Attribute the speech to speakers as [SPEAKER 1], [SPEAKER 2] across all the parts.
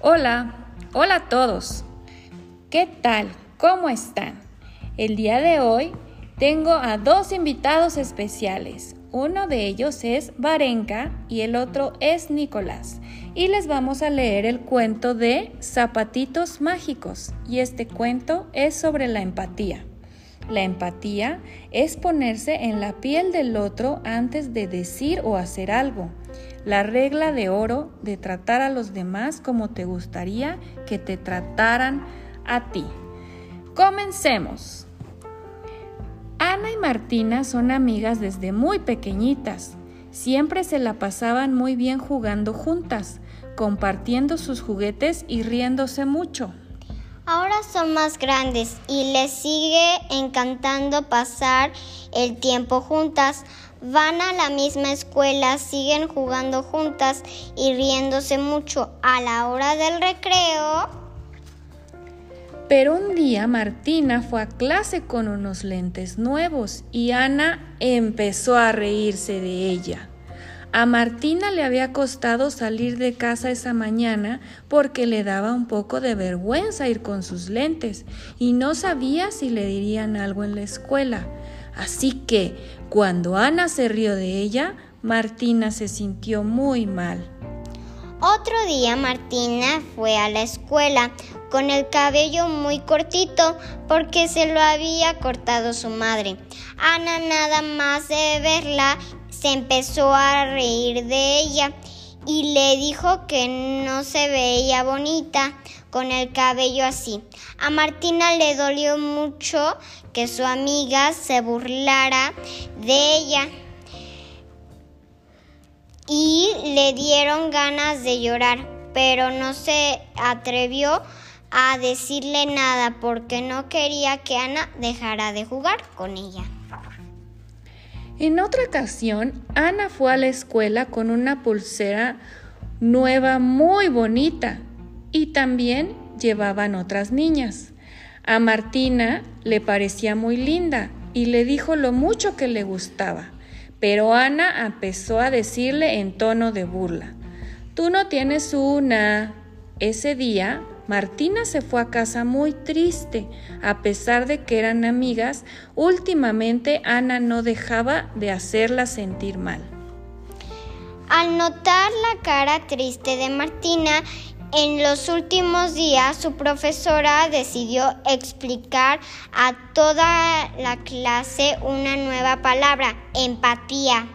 [SPEAKER 1] Hola, hola a todos. ¿Qué tal? ¿Cómo están? El día de hoy tengo a dos invitados especiales. Uno de ellos es Varenka y el otro es Nicolás. Y les vamos a leer el cuento de Zapatitos Mágicos. Y este cuento es sobre la empatía. La empatía es ponerse en la piel del otro antes de decir o hacer algo la regla de oro de tratar a los demás como te gustaría que te trataran a ti. Comencemos. Ana y Martina son amigas desde muy pequeñitas. Siempre se la pasaban muy bien jugando juntas, compartiendo sus juguetes y riéndose mucho.
[SPEAKER 2] Ahora son más grandes y les sigue encantando pasar el tiempo juntas. Van a la misma escuela, siguen jugando juntas y riéndose mucho a la hora del recreo.
[SPEAKER 1] Pero un día Martina fue a clase con unos lentes nuevos y Ana empezó a reírse de ella. A Martina le había costado salir de casa esa mañana porque le daba un poco de vergüenza ir con sus lentes y no sabía si le dirían algo en la escuela. Así que, cuando Ana se rió de ella, Martina se sintió muy mal.
[SPEAKER 2] Otro día Martina fue a la escuela con el cabello muy cortito porque se lo había cortado su madre. Ana nada más de verla se empezó a reír de ella y le dijo que no se veía bonita con el cabello así. A Martina le dolió mucho que su amiga se burlara de ella y le dieron ganas de llorar, pero no se atrevió a decirle nada porque no quería que Ana dejara de jugar con ella.
[SPEAKER 1] En otra ocasión, Ana fue a la escuela con una pulsera nueva muy bonita y también llevaban otras niñas. A Martina le parecía muy linda y le dijo lo mucho que le gustaba, pero Ana empezó a decirle en tono de burla, Tú no tienes una. Ese día, Martina se fue a casa muy triste. A pesar de que eran amigas, últimamente Ana no dejaba de hacerla sentir mal.
[SPEAKER 2] Al notar la cara triste de Martina, en los últimos días su profesora decidió explicar a toda la clase una nueva palabra, empatía.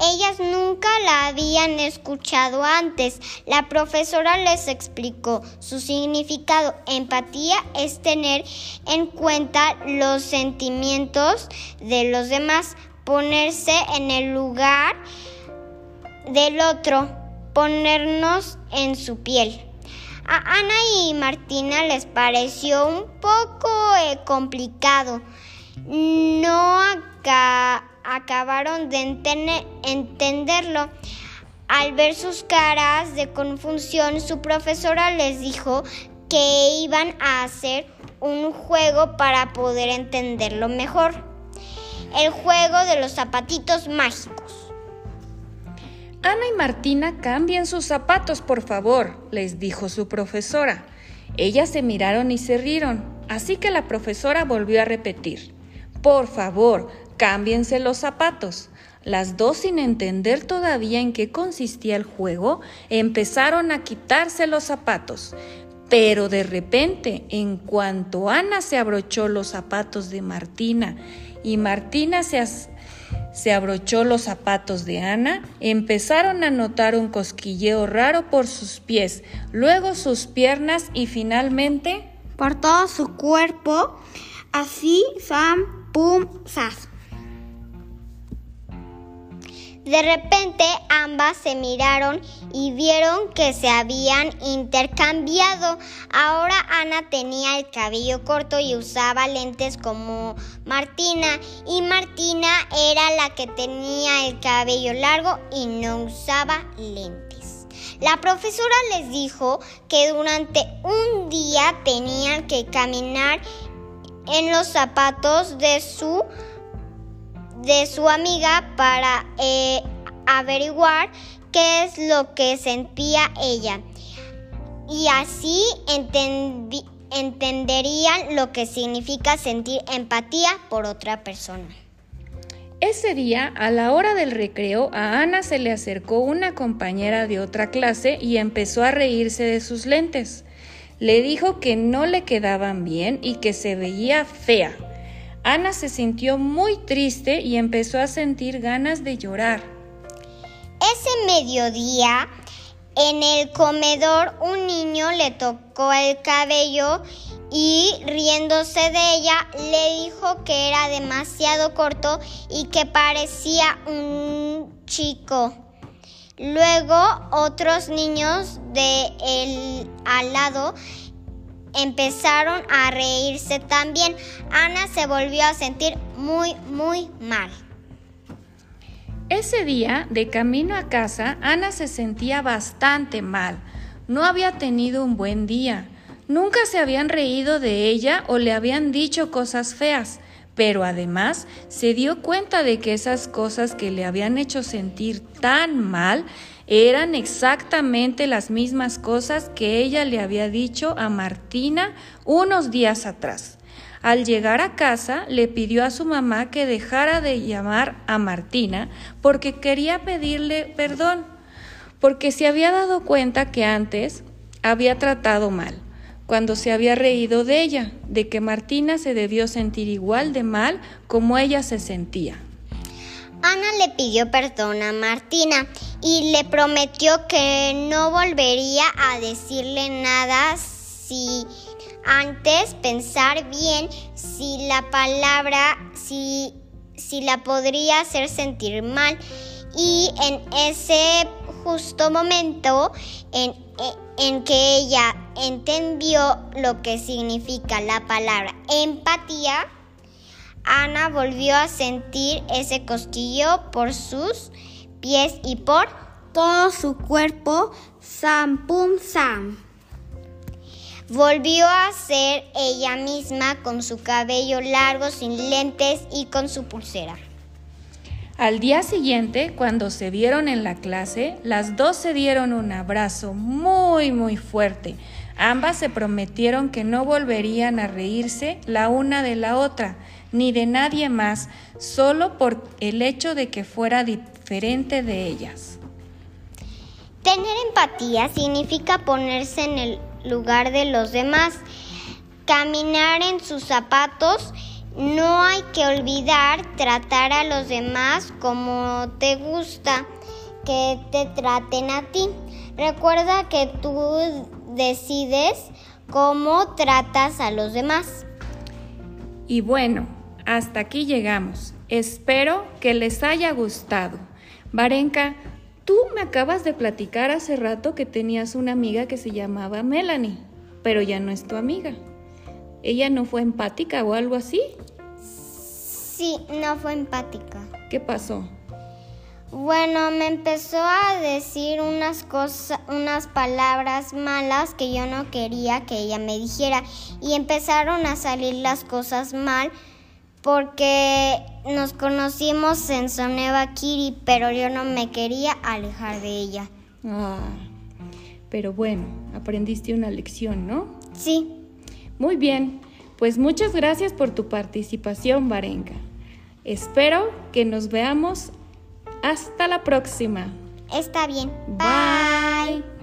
[SPEAKER 2] Ellas nunca la habían escuchado antes. La profesora les explicó su significado. Empatía es tener en cuenta los sentimientos de los demás, ponerse en el lugar del otro ponernos en su piel. A Ana y Martina les pareció un poco eh, complicado. No acabaron de entenderlo. Al ver sus caras de confusión, su profesora les dijo que iban a hacer un juego para poder entenderlo mejor. El juego de los zapatitos mágicos.
[SPEAKER 1] Ana y Martina cambien sus zapatos, por favor, les dijo su profesora. Ellas se miraron y se rieron, así que la profesora volvió a repetir. Por favor, cámbiense los zapatos. Las dos, sin entender todavía en qué consistía el juego, empezaron a quitarse los zapatos. Pero de repente, en cuanto Ana se abrochó los zapatos de Martina y Martina se, se abrochó los zapatos de Ana, empezaron a notar un cosquilleo raro por sus pies, luego sus piernas y finalmente
[SPEAKER 2] por todo su cuerpo, así, sam, pum, sas. De repente ambas se miraron y vieron que se habían intercambiado. Ahora Ana tenía el cabello corto y usaba lentes como Martina y Martina era la que tenía el cabello largo y no usaba lentes. La profesora les dijo que durante un día tenían que caminar en los zapatos de su de su amiga para eh, averiguar qué es lo que sentía ella. y así entenderían lo que significa sentir empatía por otra persona.
[SPEAKER 1] Ese día, a la hora del recreo, a Ana se le acercó una compañera de otra clase y empezó a reírse de sus lentes. Le dijo que no le quedaban bien y que se veía fea. Ana se sintió muy triste y empezó a sentir ganas de llorar.
[SPEAKER 2] Ese mediodía, en el comedor, un niño le tocó el cabello y riéndose de ella le dijo que era demasiado corto y que parecía un chico. Luego otros niños de el al lado empezaron a reírse también. Ana se volvió a sentir muy, muy mal.
[SPEAKER 1] Ese día, de camino a casa, Ana se sentía bastante mal. No había tenido un buen día. Nunca se habían reído de ella o le habían dicho cosas feas, pero además se dio cuenta de que esas cosas que le habían hecho sentir tan mal eran exactamente las mismas cosas que ella le había dicho a Martina unos días atrás. Al llegar a casa le pidió a su mamá que dejara de llamar a Martina porque quería pedirle perdón, porque se había dado cuenta que antes había tratado mal cuando se había reído de ella, de que Martina se debió sentir igual de mal como ella se sentía.
[SPEAKER 2] Ana le pidió perdón a Martina y le prometió que no volvería a decirle nada si antes pensar bien si la palabra, si, si la podría hacer sentir mal. Y en ese justo momento en, en que ella entendió lo que significa la palabra empatía, Ana volvió a sentir ese costillo por sus pies y por todo su cuerpo, sam pum sam. Volvió a ser ella misma con su cabello largo, sin lentes y con su pulsera.
[SPEAKER 1] Al día siguiente, cuando se vieron en la clase, las dos se dieron un abrazo muy, muy fuerte. Ambas se prometieron que no volverían a reírse la una de la otra, ni de nadie más, solo por el hecho de que fuera diferente de ellas.
[SPEAKER 2] Tener empatía significa ponerse en el lugar de los demás, caminar en sus zapatos no hay que olvidar tratar a los demás como te gusta que te traten a ti. Recuerda que tú decides cómo tratas a los demás.
[SPEAKER 1] Y bueno, hasta aquí llegamos. Espero que les haya gustado. Varenka, tú me acabas de platicar hace rato que tenías una amiga que se llamaba Melanie, pero ya no es tu amiga. ¿Ella no fue empática o algo así?
[SPEAKER 2] Sí, no fue empática.
[SPEAKER 1] ¿Qué pasó?
[SPEAKER 2] Bueno, me empezó a decir unas cosas, unas palabras malas que yo no quería que ella me dijera y empezaron a salir las cosas mal porque nos conocimos en Soneva Kiri, pero yo no me quería alejar de ella.
[SPEAKER 1] Ah, pero bueno, aprendiste una lección, ¿no?
[SPEAKER 2] Sí.
[SPEAKER 1] Muy bien, pues muchas gracias por tu participación, Varenka. Espero que nos veamos hasta la próxima.
[SPEAKER 2] Está bien.
[SPEAKER 1] Bye.